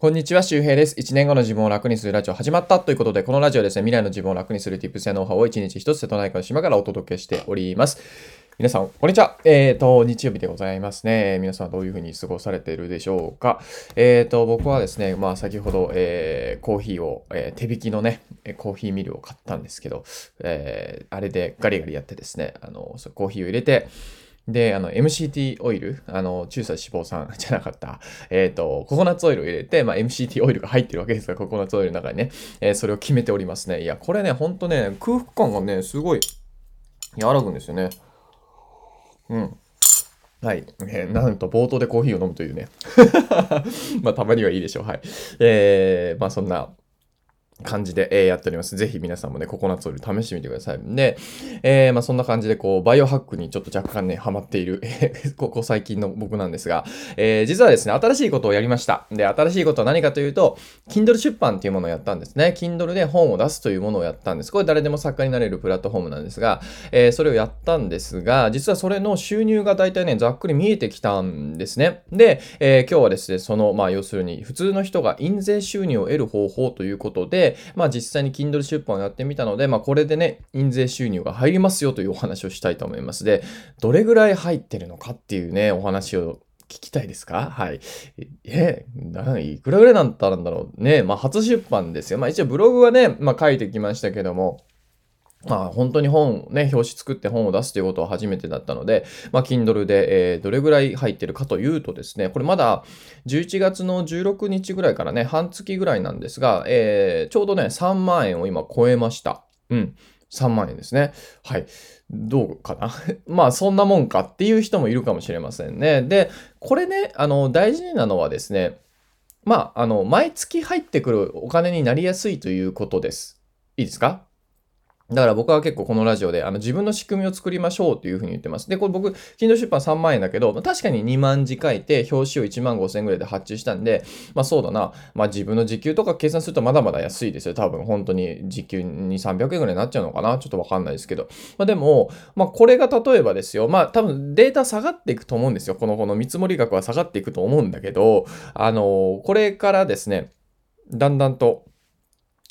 こんにちは、周平です。1年後の自分を楽にするラジオ始まったということで、このラジオですね、未来の自分を楽にする Tips やノウハウを1日1つ瀬戸内海の島からお届けしております。皆さん、こんにちは。えっ、ー、と、日曜日でございますね。皆さんどういうふうに過ごされているでしょうか。えっ、ー、と、僕はですね、まあ先ほど、えー、コーヒーを、えー、手引きのね、コーヒーミルを買ったんですけど、えー、あれでガリガリやってですね、あの、コーヒーを入れて、で、あの、MCT オイル、あの、中鎖脂肪酸 じゃなかった、えっ、ー、と、ココナッツオイルを入れて、まあ、MCT オイルが入ってるわけですが、ココナッツオイルの中にね、えー、それを決めておりますね。いや、これね、ほんとね、空腹感がね、すごい、和らぐんですよね。うん。はい。えー、なんと冒頭でコーヒーを飲むというね。まあ、たまにはいいでしょう。はい。えー、まあ、そんな、感じで、えー、やっております。ぜひ皆さんもね、ココナッツオイル試してみてください。で、えー、まあそんな感じで、こう、バイオハックにちょっと若干ね、ハマっているここ最近の僕なんですが、えー、実はですね、新しいことをやりました。で、新しいことは何かというと、Kindle 出版っていうものをやったんですね。Kindle で本を出すというものをやったんです。これ誰でも作家になれるプラットフォームなんですが、えー、それをやったんですが、実はそれの収入が大体ね、ざっくり見えてきたんですね。で、えー、今日はですね、その、まあ要するに、普通の人が印税収入を得る方法ということで、まあ実際に Kindle 出版をやってみたので、まあこれでね、印税収入が入りますよというお話をしたいと思います。で、どれぐらい入ってるのかっていうね、お話を聞きたいですか？はい。え、いくらぐらいなんだろうね。まあ初出版ですよ。まあ一応ブログはね、まあ書いてきましたけども、まあ本当に本ね、表紙作って本を出すということは初めてだったので、まあ Kindle で、えー、どれぐらい入ってるかというとですね、これまだ11月の16日ぐらいからね、半月ぐらいなんですが、えー、ちょうどね、3万円を今超えました。うん。3万円ですね。はい。どうかな？まあそんなもんかっていう人もいるかもしれませんね。で、これね、あの、大事なのはですね、まあ、あの、毎月入ってくるお金になりやすいということです。いいですか？だから僕は結構このラジオであの自分の仕組みを作りましょうというふうに言ってます。で、これ僕、金土出版3万円だけど、確かに2万字書いて表紙を1万5千円ぐらいで発注したんで、まあそうだな。まあ自分の時給とか計算するとまだまだ安いですよ。多分本当に時給に300円ぐらいになっちゃうのかなちょっとわかんないですけど。まあでも、まあこれが例えばですよ。まあ多分データ下がっていくと思うんですよ。このこの見積もり額は下がっていくと思うんだけど、あの、これからですね、だんだんと、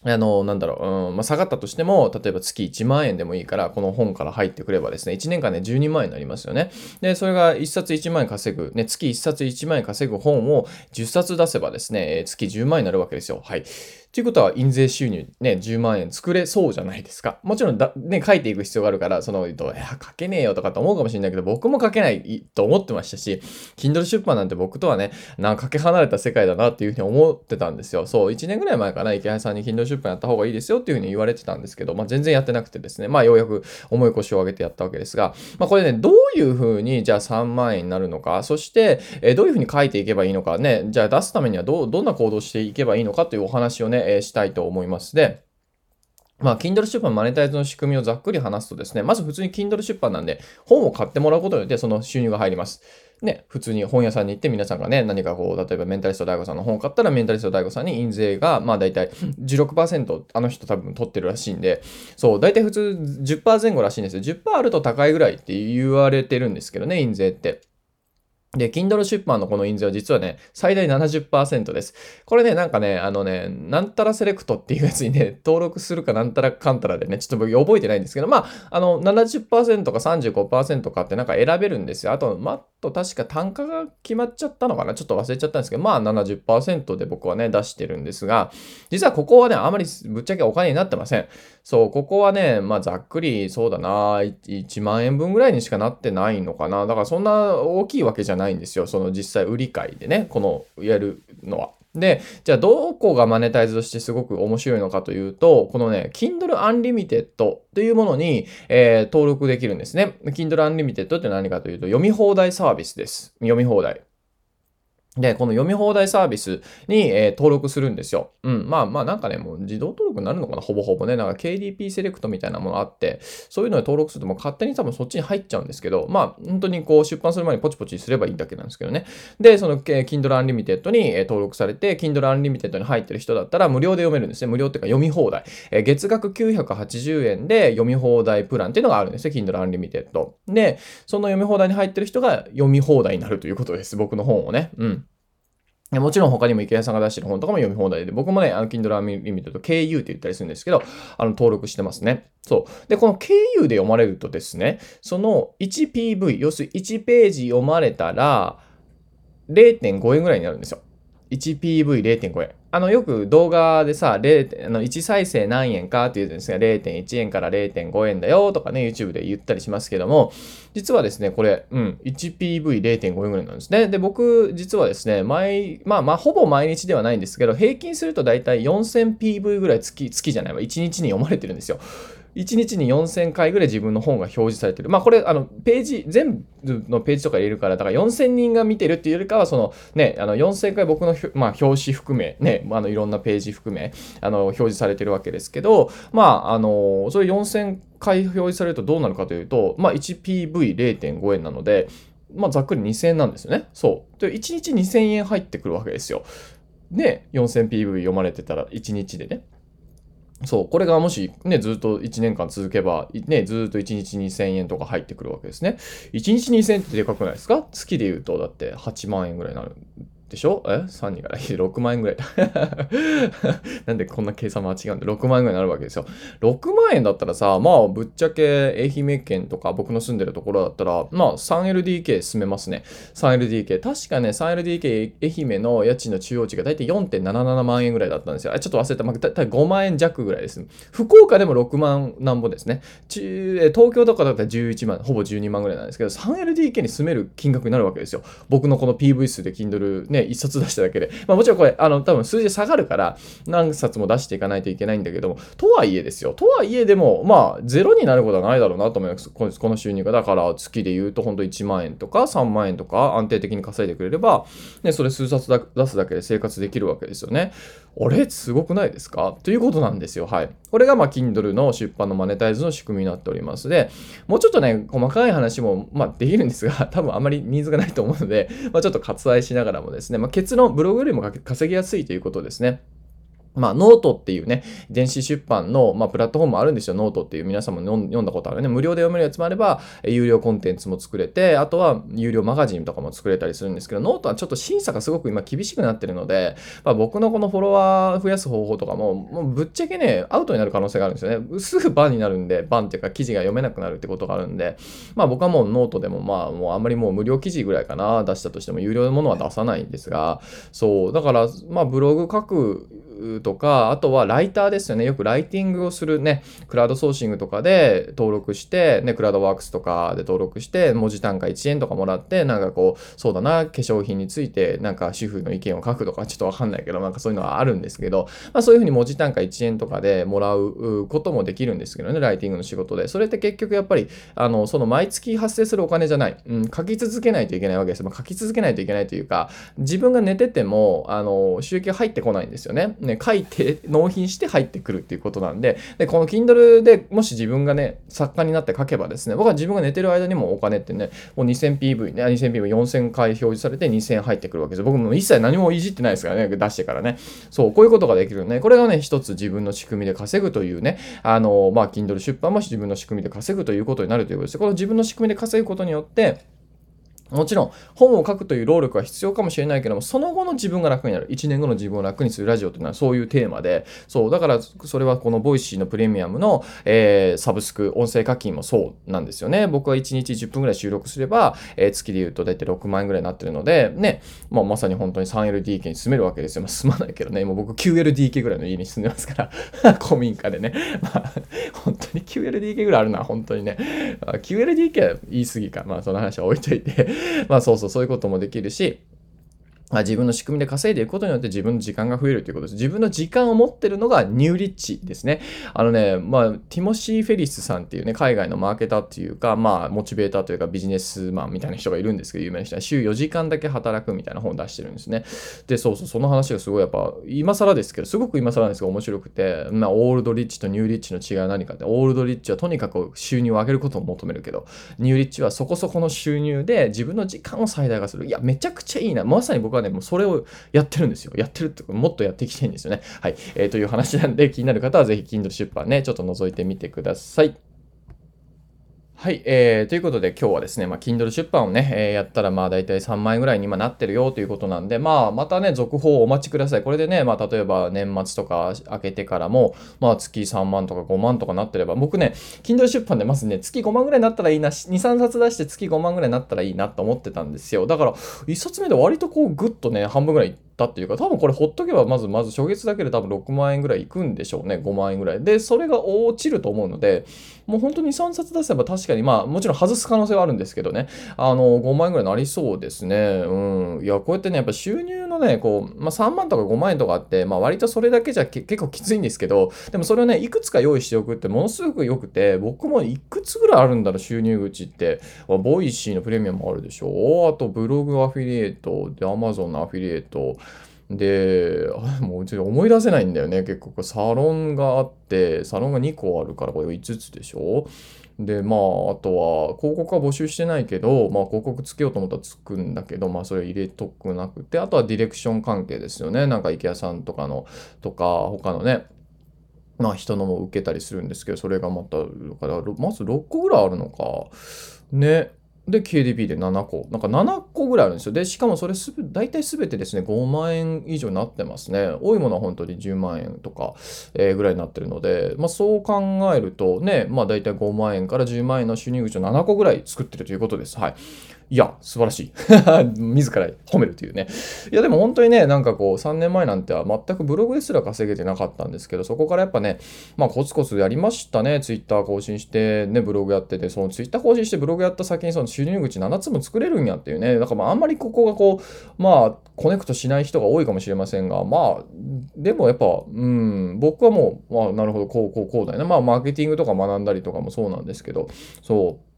あの、なんだろう、うん、まあ、下がったとしても、例えば月1万円でもいいから、この本から入ってくればですね、1年間で12万円になりますよね。で、それが1冊1万円稼ぐ、ね、月1冊1万円稼ぐ本を10冊出せばですね、月10万円になるわけですよ。はい。ということは、印税収入ね、10万円作れそうじゃないですか。もちろんだ、ね、書いていく必要があるから、その、いや、書けねえよとかと思うかもしれないけど、僕も書けないと思ってましたし、Kindle 出版なんて僕とはね、なんかかけ離れた世界だなっていうふうに思ってたんですよ。そう、1年ぐらい前かな、池原さんに Kindle 出版やった方がいいですよっていうふうに言われてたんですけど、まあ全然やってなくてですね、まあようやく重い腰を上げてやったわけですが、まあこれね、どういうふうに、じゃあ3万円になるのか、そして、えどういうふうに書いていけばいいのかね、じゃあ出すためにはど、どんな行動していけばいいのかというお話をね、えしたいと思います。で、まあ、Kindle 出版マネタイズの仕組みをざっくり話すとですね、まず普通に Kindle 出版なんで、本を買ってもらうことによってその収入が入ります。ね、普通に本屋さんに行って皆さんがね、何かこう、例えばメンタリスト DAIGO さんの本を買ったら、メンタリスト DAIGO さんに印税が、まあ大体16%、あの人多分取ってるらしいんで、そう、大体普通10%前後らしいんですよ。10%あると高いぐらいって言われてるんですけどね、印税って。で、Kindle 出版のこの印税は実はね、最大70%です。これね、なんかね、あのね、なんたらセレクトっていうやつにね、登録するかなんたらかんたらでね、ちょっと僕覚えてないんですけど、まあ、あの、70%か35%かってなんか選べるんですよ。あと、まあ、と確か単価が決まっちゃったのかな？ちょっと忘れちゃったんですけど、まあ70%で僕はね、出してるんですが、実はここはね、あまりぶっちゃけお金になってません。そう、ここはね、まあざっくりそうだな、1万円分ぐらいにしかなってないのかな。だからそんな大きいわけじゃないないんですよ。その実際売り買いでね、このやるのは。で、じゃあどこがマネタイズとしてすごく面白いのかというと、このね、Kindle Unlimited というものに、えー、登録できるんですね。Kindle Unlimited って何かというと、読み放題サービスです。読み放題。で、この読み放題サービスに、えー、登録するんですよ。うん。まあまあなんかね、もう自動登録になるのかな？ほぼほぼね。なんか KDP セレクトみたいなものあって、そういうので登録するともう勝手に多分そっちに入っちゃうんですけど、まあ本当にこう出版する前にポチポチすればいいだけなんですけどね。で、その、えー、Kindle Unlimited に、えー、登録されて、Kindle Unlimited に入ってる人だったら無料で読めるんですね。無料っていうか読み放題。えー、月額980円で読み放題プランっていうのがあるんですね。Kindle Unlimited。で、その読み放題に入ってる人が読み放題になるということです。僕の本をね。うん。もちろん他にも池谷さんが出してる本とかも読み放題で、僕もね、あの、Kindle Unlimited KU って言ったりするんですけど、あの、登録してますね。そう。で、この KU で読まれるとですね、その 1PV、要するに1ページ読まれたら、0.5円ぐらいになるんですよ。1PV0.5 円。あの、よく動画でさ、0あの1再生何円かって言うんですが、0.1円から0.5円だよとかね、YouTube で言ったりしますけども、実はですね、これ、うん、1PV0.5 円ぐらいなんですね。で、僕、実はですね、毎、まあまあ、ほぼ毎日ではないんですけど、平均すると大体 4000PV ぐらい月、月じゃないわ、1日に読まれてるんですよ。1日に4000回ぐらい自分の本が表示されてる。まあこれ、あの、ページ、全部のページとか入れるから、だから4000人が見てるっていうよりかは、そのね、あの4000回僕の、まあ、表紙含め、ね、あのいろんなページ含め、あの、表示されてるわけですけど、まあ、あの、それ4000回表示されるとどうなるかというと、まあ 1PV0.5 円なので、まあざっくり2000円なんですよね。そう。で、1日2000円入ってくるわけですよ。で、4000PV 読まれてたら1日でね。そう、これがもしね、ずっと1年間続けば、ね、ずっと1日2000円とか入ってくるわけですね。1日2000円ってでかくないですか？月で言うと、だって8万円ぐらいになるでしょ？え ?3 人から6万円ぐらいだ なんでこんな計算間違うんで6万円ぐらいになるわけですよ。6万円だったらさ、まあぶっちゃけ愛媛県とか僕の住んでるところだったら、まあ 3LDK 住めますね。3LDK。確かね、3LDK 愛媛の家賃の中央値が大体4.77万円ぐらいだったんですよ。あちょっと忘れた。まあ、大体5万円弱ぐらいです。福岡でも6万なんぼですね。東京とかだったら11万、ほぼ12万ぐらいなんですけど、3LDK に住める金額になるわけですよ。僕のこの PV 数で Kindle ね、ね、1冊出しただけで。まあもちろんこれ、あの、多分数字下がるから、何冊も出していかないといけないんだけども、とはいえですよ。とはいえでも、まあ、ゼロになることはないだろうなと思います。この収入が。だから、月で言うと、ほんと1万円とか3万円とか安定的に稼いでくれれば、ね、それ数冊出すだけで生活できるわけですよね。あれ？すごくないですか？ということなんですよ。はい。これが、まあ、Kindle の出版のマネタイズの仕組みになっておりますで、もうちょっとね、細かい話も、まあ、できるんですが、多分あまりニーズがないと思うので、まあ、ちょっと割愛しながらもですね、まあ、結論、ブログよりも稼ぎやすいということですね。まあ、ノートっていうね、電子出版の、まあ、プラットフォームあるんですよ。ノートっていう皆さんも読んだことあるね。無料で読めるやつもあれば、有料コンテンツも作れて、あとは有料マガジンとかも作れたりするんですけど、ノートはちょっと審査がすごく今厳しくなってるので、まあ、僕のこのフォロワー増やす方法とかも、もうぶっちゃけね、アウトになる可能性があるんですよね。すぐ BAN になるんで、 BAN っていうか記事が読めなくなるってことがあるんで、まあ僕はもうノートでもまあもうあんまりもう無料記事ぐらいかな、出したとしても有料のものは出さないんですが、そう、だからまあブログ書くとか、あとはライターですよね。よくライティングをするね、クラウドソーシングとかで登録して、ね、クラウドワークスとかで登録して、文字単価1円とかもらって、なんかこう、そうだな、化粧品について、なんか主婦の意見を書くとか、ちょっとわかんないけど、なんかそういうのはあるんですけど、まあそういうふうに文字単価1円とかでもらうこともできるんですけどね、ライティングの仕事で。それって結局やっぱり、あの、その毎月発生するお金じゃない。うん、書き続けないといけないわけです。まあ、書き続けないといけないというか、自分が寝てても、あの、収益が入ってこないんですよね。ね、書いて、納品して入ってくるっていうことなんで、で、この Kindle でもし自分がね、作家になって書けばですね、僕は自分が寝てる間にもお金ってね、もう 2000PV ね、2000PV、4000回表示されて2000入ってくるわけです。僕も一切何もいじってないですからね、出してからね。そう、こういうことができるね。これがね、一つ自分の仕組みで稼ぐというね、あの、まあ、Kindle 出版も自分の仕組みで稼ぐということになるということです。この自分の仕組みで稼ぐことによって、もちろん、本を書くという労力は必要かもしれないけども、その後の自分が楽になる。1年後の自分を楽にするラジオというのはそういうテーマで、そう、だからそれはこの Voicy のプレミアムの、えー、サブスク、音声課金もそうなんですよね。僕は1日10分ぐらい収録すれば、えー、月で言うと大体6万円ぐらいになってるので、ね、まあ、まさに本当に 3LDK に住めるわけですよ。まあ、住まないけどね、今僕 9LDK ぐらいの家に住んでますから、古民家でね。まあ、本当に 9LDK ぐらいあるな、本当にね。9LDK は言い過ぎか。まあ、その話は置いといてまあそうそう、そういうこともできるし、自分の仕組みで稼いでいくことによって自分の時間が増えるということです。自分の時間を持ってるのがニューリッチですね。あのね、まあ、ティモシー・フェリスさんっていうね、海外のマーケターっていうか、まあ、モチベーターというかビジネスマンみたいな人がいるんですけど、有名な人は週4時間だけ働くみたいな本を出してるんですね。で、そうそう、その話がすごいやっぱ、今更ですけど、すごく今更なんですが面白くて、まあ、オールドリッチとニューリッチの違いは何かって、オールドリッチはとにかく収入を上げることを求めるけど、ニューリッチはそこそこの収入で自分の時間を最大化する。いや、めちゃくちゃいいな。まさに僕はね、もうそれをやってるんですよ。やってるってこともっとやっていきたいんですよね。はい。えー、という話なんで気になる方はぜひ Kindle 出版ね、ちょっと覗いてみてください。はい、えー、ということで今日はですね、まあ、Kindle 出版をね、えー、やったらまあ大体3万円ぐらいに今なってるよということなんで、まあまたね、続報をお待ちください。これでね、まあ例えば年末とか明けてからも、まあ月3万とか5万とかなってれば、僕ね、Kindle 出版でまずね、月5万ぐらいになったらいいな、2、3冊出して月5万ぐらいになったらいいなと思ってたんですよ。だから、1冊目で割とこうグッとね、半分ぐらいったっていうか、多分これほっとけばまずまず初月だけで多分6万円ぐらいいくんでしょうね。5万円ぐらい。で、それが落ちると思うので、もう本当に3冊出せば確かにまあもちろん外す可能性はあるんですけどね、あの5万円ぐらいなりそうですね。うん。いや、こうやってね、やっぱ収入のね、こう、まあ3万とか5万円とかあって、まあ割とそれだけじゃ結構きついんですけど、でもそれをね、いくつか用意しておくってものすごく良くて、僕もいくつぐらいあるんだろう、収入口って。Voicy のプレミアムもあるでしょ。あとブログアフィリエイト、で、アマゾンのアフィリエイト、で、もうちょっと思い出せないんだよね。結構サロンがあって、サロンが2個あるからこれ5つでしょ？で、まあ、あとは、広告は募集してないけど、まあ、広告つけようと思ったらつくんだけど、まあ、それ入れとくなくて、あとはディレクション関係ですよね。なんか、池谷さんとかの、とか、他のね、まあ、人のも受けたりするんですけど、それがまた、だからまず6個ぐらいあるのか。ね。で、KDP で7個。なんか7個ぐらいあるんですよ。で、しかもそれすべ、大体すべてですね、5万円以上になってますね。多いものは本当に10万円とか、えー、ぐらいになってるので、まあそう考えるとね、まあ大体5万円から10万円の収入口を7個ぐらい作ってるということです。はい。いや、素晴らしい。自ら褒めるというね。いや、でも本当にね、なんかこう、3年前なんては全くブログですら稼げてなかったんですけど、そこからやっぱね、まあコツコツやりましたね。ツイッター更新して、ね、ブログやってて、そのツイッター更新してブログやった先にその収入口7つも作れるんやっていうね。だからまああんまりここがこう、まあコネクトしない人が多いかもしれませんが、まあ、でもやっぱ、うん、僕はもう、まあなるほど、こう、こう、こうだよね。まあマーケティングとか学んだりとかもそうなんですけど、そう。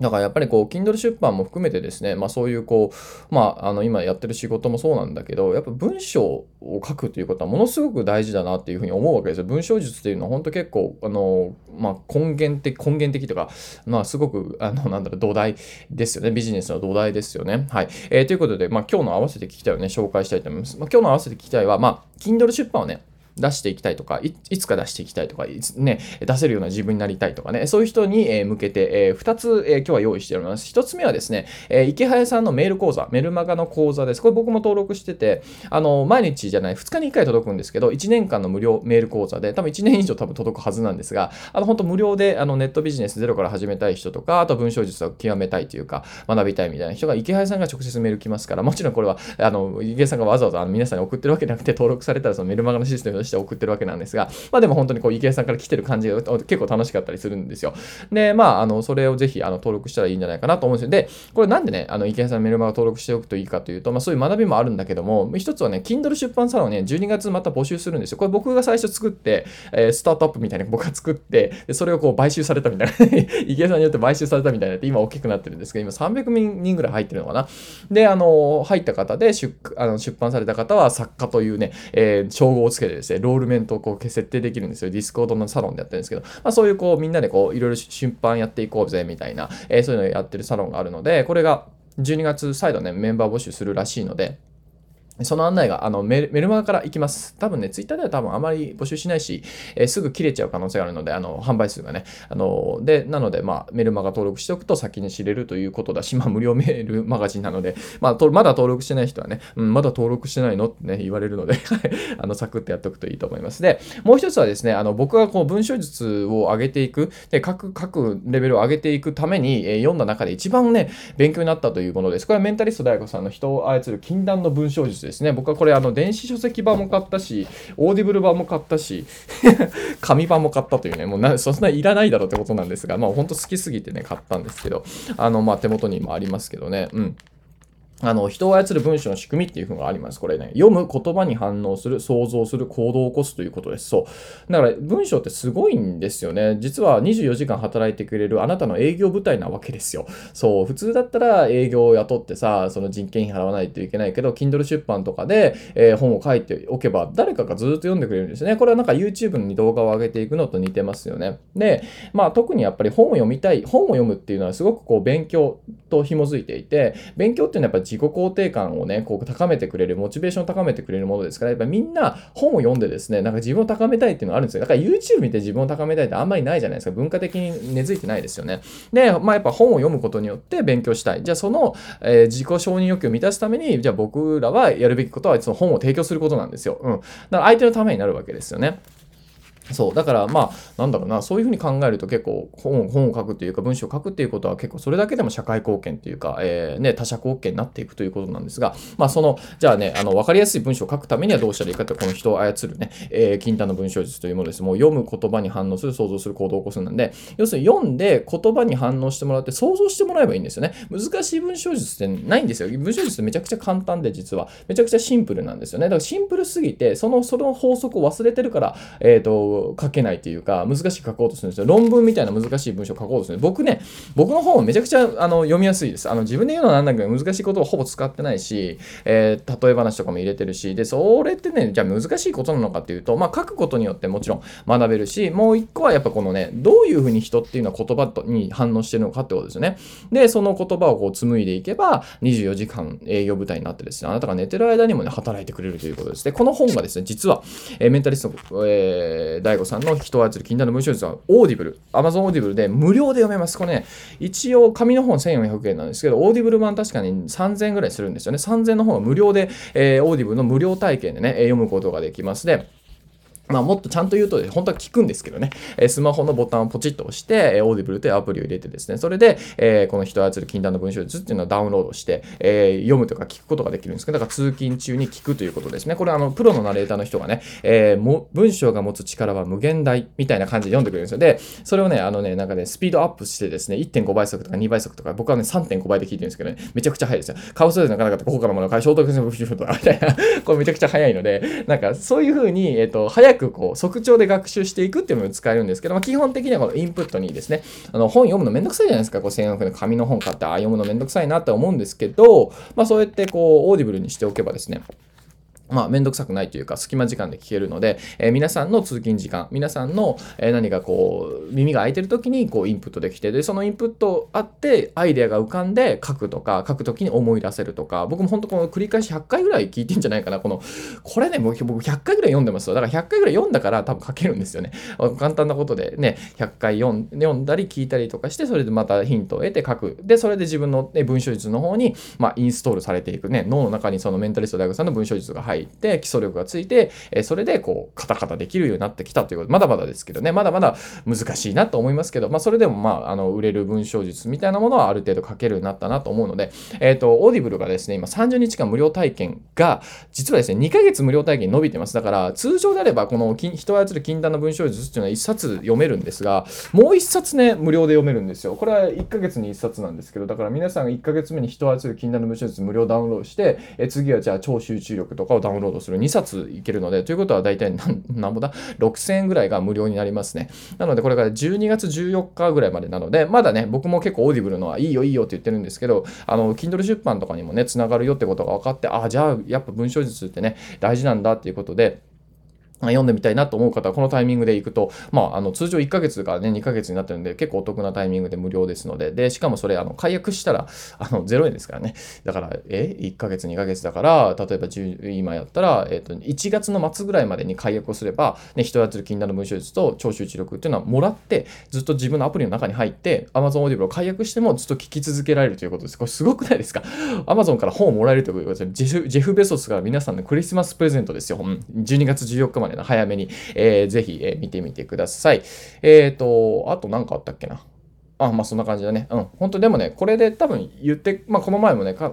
だからやっぱりこう、Kindle 出版も含めてですね、まあそういうこう、まああの今やってる仕事もそうなんだけど、やっぱ文章を書くということはものすごく大事だなっていうふうに思うわけですよ。文章術っていうのは本当結構、あの、まあ根源的、根源的とか、まあすごく、あの、なんだろう、土台ですよね。ビジネスの土台ですよね。はい。えー、ということで、まあ今日の合わせて聞きたいをね、紹介したいと思います。まあ今日の合わせて聞きたいは、まあ、Kindle 出版をね、出していきたいとか、いつか出していきたいとか、ね、出せるような自分になりたいとかね、そういう人に、え向けて、え2つ、え今日は用意しております。1つ目はですね、え池早さんのメール講座、メルマガの講座です。これ僕も登録してて、あの、毎日じゃない、2日に1回届くんですけど、1年間の無料メール講座で、多分1年以上多分届くはずなんですが、あの、本当無料で、あの、ネットビジネスゼロから始めたい人とか、あと文章術を極めたいというか、学びたいみたいな人が、池早さんが直接メール来ますから、もちろんこれは、あの、池早さんがわざわざあの皆さんに送ってるわけじゃなくて、登録されたらそのメルマガのシステムとして送ってるわけなんですが、まあでも本当にこう、池江さんから来てる感じが結構楽しかったりするんですよ。で、まあ、あの、それをぜひ、あの、登録したらいいんじゃないかなと思うんですよ。で、これなんでね、あの、池江さんメルマガ登録しておくといいかというと、まあそういう学びもあるんだけども、一つはね、Kindle 出版サロンね、12月また募集するんですよ。これ僕が最初作って、えー、スタートアップみたいな僕が作って、それをこう、買収されたみたいな 池江さんによって買収されたみたいなって、今大きくなってるんですけど、今300人ぐらい入ってるのかな。で、あの、入った方で出あの出版された方は作家というね、えー、称号をつけてですね、ロールメントをこう設定できるんですよ。ディスコードのサロンでやってるんですけど、まあ、そういうこうみんなでこういろいろ出版やっていこうぜみたいな、えー、そういうのをやってるサロンがあるので、これが12月再度ね、メンバー募集するらしいので、その案内があのメルマガから行きます。多分ね、ツイッターでは多分あまり募集しないし、えー、すぐ切れちゃう可能性があるので、あの販売数がね。あので、なので、まあ、メルマガ登録しておくと先に知れるということだし、まあ、無料メールマガジンなので、まあ、とまだ登録してない人はね、うん、まだ登録してないのってね、言われるので あの、サクッとやっておくといいと思います。で、もう一つはですね、あの僕がこう文章術を上げていく、で各、各レベルを上げていくために、えー、読んだ中で一番ね、勉強になったというものです。これはメンタリスト DaiGo さんの人を操る禁断の文章術ですですね。僕はこれ、あの、電子書籍版も買ったし、 Audible 版も買ったし、紙版も買ったというね、もうなそんないらないだろうってことなんですが、まあ本当好きすぎてね、買ったんですけど、あの、まあ手元にもありますけどね、うん。あの、人を操る文章の仕組みっていうのがあります。これね、読む言葉に反応する、想像する、行動を起こすということです。そう。だから文章ってすごいんですよね。実は24時間働いてくれるあなたの営業部隊なわけですよ。そう。普通だったら営業を雇ってさ、その人件費払わないといけないけど、Kindle 出版とかで、えー、本を書いておけば、誰かがずっと読んでくれるんですね。これはなんか YouTube に動画を上げていくのと似てますよね。で、まあ特にやっぱり本を読みたい、本を読むっていうのはすごくこう勉強と紐づいていて、勉強っていうのはやっぱり自己肯定感をね、こう高めてくれる、モチベーションを高めてくれるものですから、やっぱみんな本を読んでですね、なんか自分を高めたいっていうのがあるんですよ。だから YouTube 見て自分を高めたいってあんまりないじゃないですか。文化的に根付いてないですよね。で、まあやっぱ本を読むことによって勉強したい。じゃあその、えー、自己承認欲求を満たすために、じゃあ僕らはやるべきことはその本を提供することなんですよ。うん。だから相手のためになるわけですよね。そう。だから、まあ、なんだろうな、そういうふうに考えると結構本、本を書くというか、文章を書くっていうことは結構それだけでも社会貢献っていうか、えー、ね、他者貢献になっていくということなんですが、まあ、その、じゃあね、あの、わかりやすい文章を書くためにはどうしたらいいかって、この人を操るね、えー、金太の文章術というものです。もう読む言葉に反応する、想像する、行動を起こすなんで、要するに読んで言葉に反応してもらって想像してもらえばいいんですよね。難しい文章術ってないんですよ。文章術めちゃくちゃ簡単で、実は。めちゃくちゃシンプルなんですよね。だからシンプルすぎて、その、その法則を忘れてるから、えっ、ー、と、書けないっていうか、難しく書こうとするんですよ。論文みたいな難しい文章を書こうとする。僕ね、僕の本めちゃくちゃあの読みやすいです。あの自分で言うのはなんだけど、難しいことをほぼ使ってないし、えー、例え話とかも入れてるし、で、それってね、じゃあ難しいことなのかっていうと、まあ書くことによってもちろん学べるし、もう一個はやっぱこのね、どういうふうに人っていうのは言葉に反応してるのかってことですよね。で、その言葉をこう紡いでいけば、24時間営業部隊になってですね、あなたが寝てる間にもね、働いてくれるということです。で、この本がですね、実は、えー、メンタリスト、えー、 DaiGo さんの人を操る禁断の文章術は Audible、Amazon Audible で無料で読めます。これね、一応紙の本1400円なんですけど、 Audible 版確かに3000円ぐらいするんですよね。3000円の方は無料で、えー、 Audible の無料体験でね、読むことができます。で、まあ、もっとちゃんと言うと、本当は聞くんですけどね、えスマホのボタンをポチッと押して、え Audible というアプリを入れてですね、それで、えこの人を操る禁断の文章術っていうのをダウンロードして、え読むとか聞くことができるんですけど、だから通勤中に聞くということですね。これあの、プロのナレーターの人がね、えも文章が持つ力は無限大みたいな感じで読んでくれるんですよ。で、それをね、あのね、なんかね、スピードアップしてですね、1.5倍速とか2倍速とか、僕はね、3.5倍で聞いてるんですけどね、めちゃくちゃ速いですよ。顔数でなかなかここからもの会、ショートクションとかみたいな、これめちゃくちゃ速いので、なんかそういう風に、えっ、と、早くこう、速調で学習していくっていうのも使えるんですけど、まあ、基本的にはこのインプットにですね、あの本読むのめんどくさいじゃないですか。こう1000円の紙の本買って、あ、読むのめんどくさいなって思うんですけど、まあそうやってこう、オーディブルにしておけばですね、まあ、めんどくさくないというか、隙間時間で聞けるので、えー、皆さんの通勤時間、皆さんの、えー、何かこう、耳が開いてる時に、こう、インプットできて、で、そのインプットあって、アイデアが浮かんで書くとか、書く時に思い出せるとか、僕も本当この繰り返し100回ぐらい聞いてんじゃないかな、この、これね、僕100回ぐらい読んでますよ。だから100回ぐらい読んだから多分書けるんですよね。簡単なことでね、100回読ん読んだり聞いたりとかして、それでまたヒントを得て書く。で、それで自分の、ね、文章術の方に、まあ、インストールされていくね、脳の中にそのメンタリスト大学さんの文章術が入るって、基礎力がついて、えそれでこう、カタカタできるようになってきたということで、まだまだですけどね、まだまだ難しいなと思いますけど、まあ、それでもまあ、あの、売れる文章術みたいなものはある程度書けるようになったなと思うので、えっ、ー、と、 Audible がですね、今30日間無料体験が、実はですね、2ヶ月無料体験伸びてます。だから、通常であれば、この人を操る禁断の文章術っていうのは1冊読めるんですが、もう1冊ね、無料で読めるんですよ。これは1ヶ月に1冊なんですけど、だから皆さんが1ヶ月目に人を操る禁断の文章術無料ダウンロードして、え次はじゃあ超集中力とかをダウンロードウンロードする2冊いけるので、ということは大体何、なんぼだ ?6000 円ぐらいが無料になりますね。なので、これから12月14日ぐらいまでなので、まだね、僕も結構 Audible のはいいよいいよって言ってるんですけど、あの、Kindle 出版とかにもね、つながるよってことが分かって、ああ、じゃあ、やっぱ文章術ってね、大事なんだっていうことで、読んでみたいなと思う方は、このタイミングで行くと、まあ、あの、通常1ヶ月からね、2ヶ月になってるんで、結構お得なタイミングで無料ですので、で、しかもそれ、あの、解約したら、あの、0円ですからね。だから、え ?1 ヶ月、2ヶ月だから、例えば10、今やったら、えっ、と、1月の末ぐらいまでに解約をすれば、ね、人当たる禁断の文章術と聴取知力っていうのはもらって、ずっと自分のアプリの中に入って、Amazon Audible を解約してもずっと聞き続けられるということです。これすごくないですか ?Amazon から本をもらえるということでジェフ、ジェフ・ベソスから皆さんのクリスマスプレゼントですよ。うん、12月14日までの早めに。えー、ぜひ、えー、見てみてください。えっ、ー、と、あと何かあったっけな。あ、まあそんな感じだね。うん。本当でもね、これで多分言って、まあこの前もねた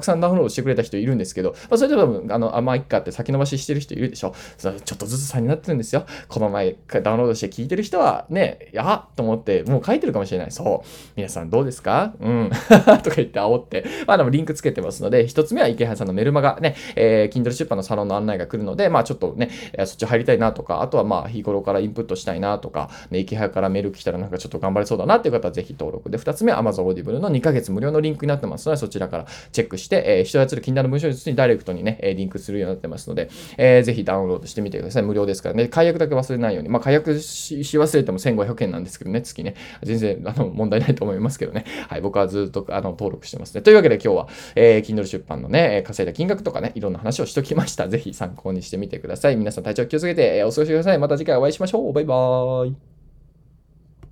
くさんダウンロードしてくれた人いるんですけど、まあそれで多分、あの、あ、まあいっかって先延ばししてる人いるでしょ。それちょっとずつ差になってるんですよ。この前ダウンロードして聞いてる人はね、やっと思ってもう書いてるかもしれない。そう。皆さんどうですか？うん。とか言って煽って。まあでもリンクつけてますので、一つ目は池原さんのメルマガね、えー、Kindle 出版のサロンの案内が来るので、まあちょっとね、そっち入りたいなとか、あとはまあ日頃からインプットしたいなとか、ね、池原からメール来たらなんかちょっと頑張れそうだなっていう方方ぜひ登録で、2つ目 Amazon Audible の2ヶ月無料のリンクになってますので、そちらからチェックして、えー、人やつる禁断の文章術にダイレクトにね、リンクするようになってますので、えー、ぜひダウンロードしてみてください。無料ですからね。解約だけ忘れないように。まあ、解約し忘れても1500円なんですけどね、月ね。全然、あの、問題ないと思いますけどね。はい、僕はずっと、あの、登録してますね。というわけで今日は、えー、Kindle 出版のね、稼いだ金額とかね、いろんな話をしときました。ぜひ参考にしてみてください。皆さん体調気をつけて、え、お過ごしください。また次回お会いしましょう。バイバーイ。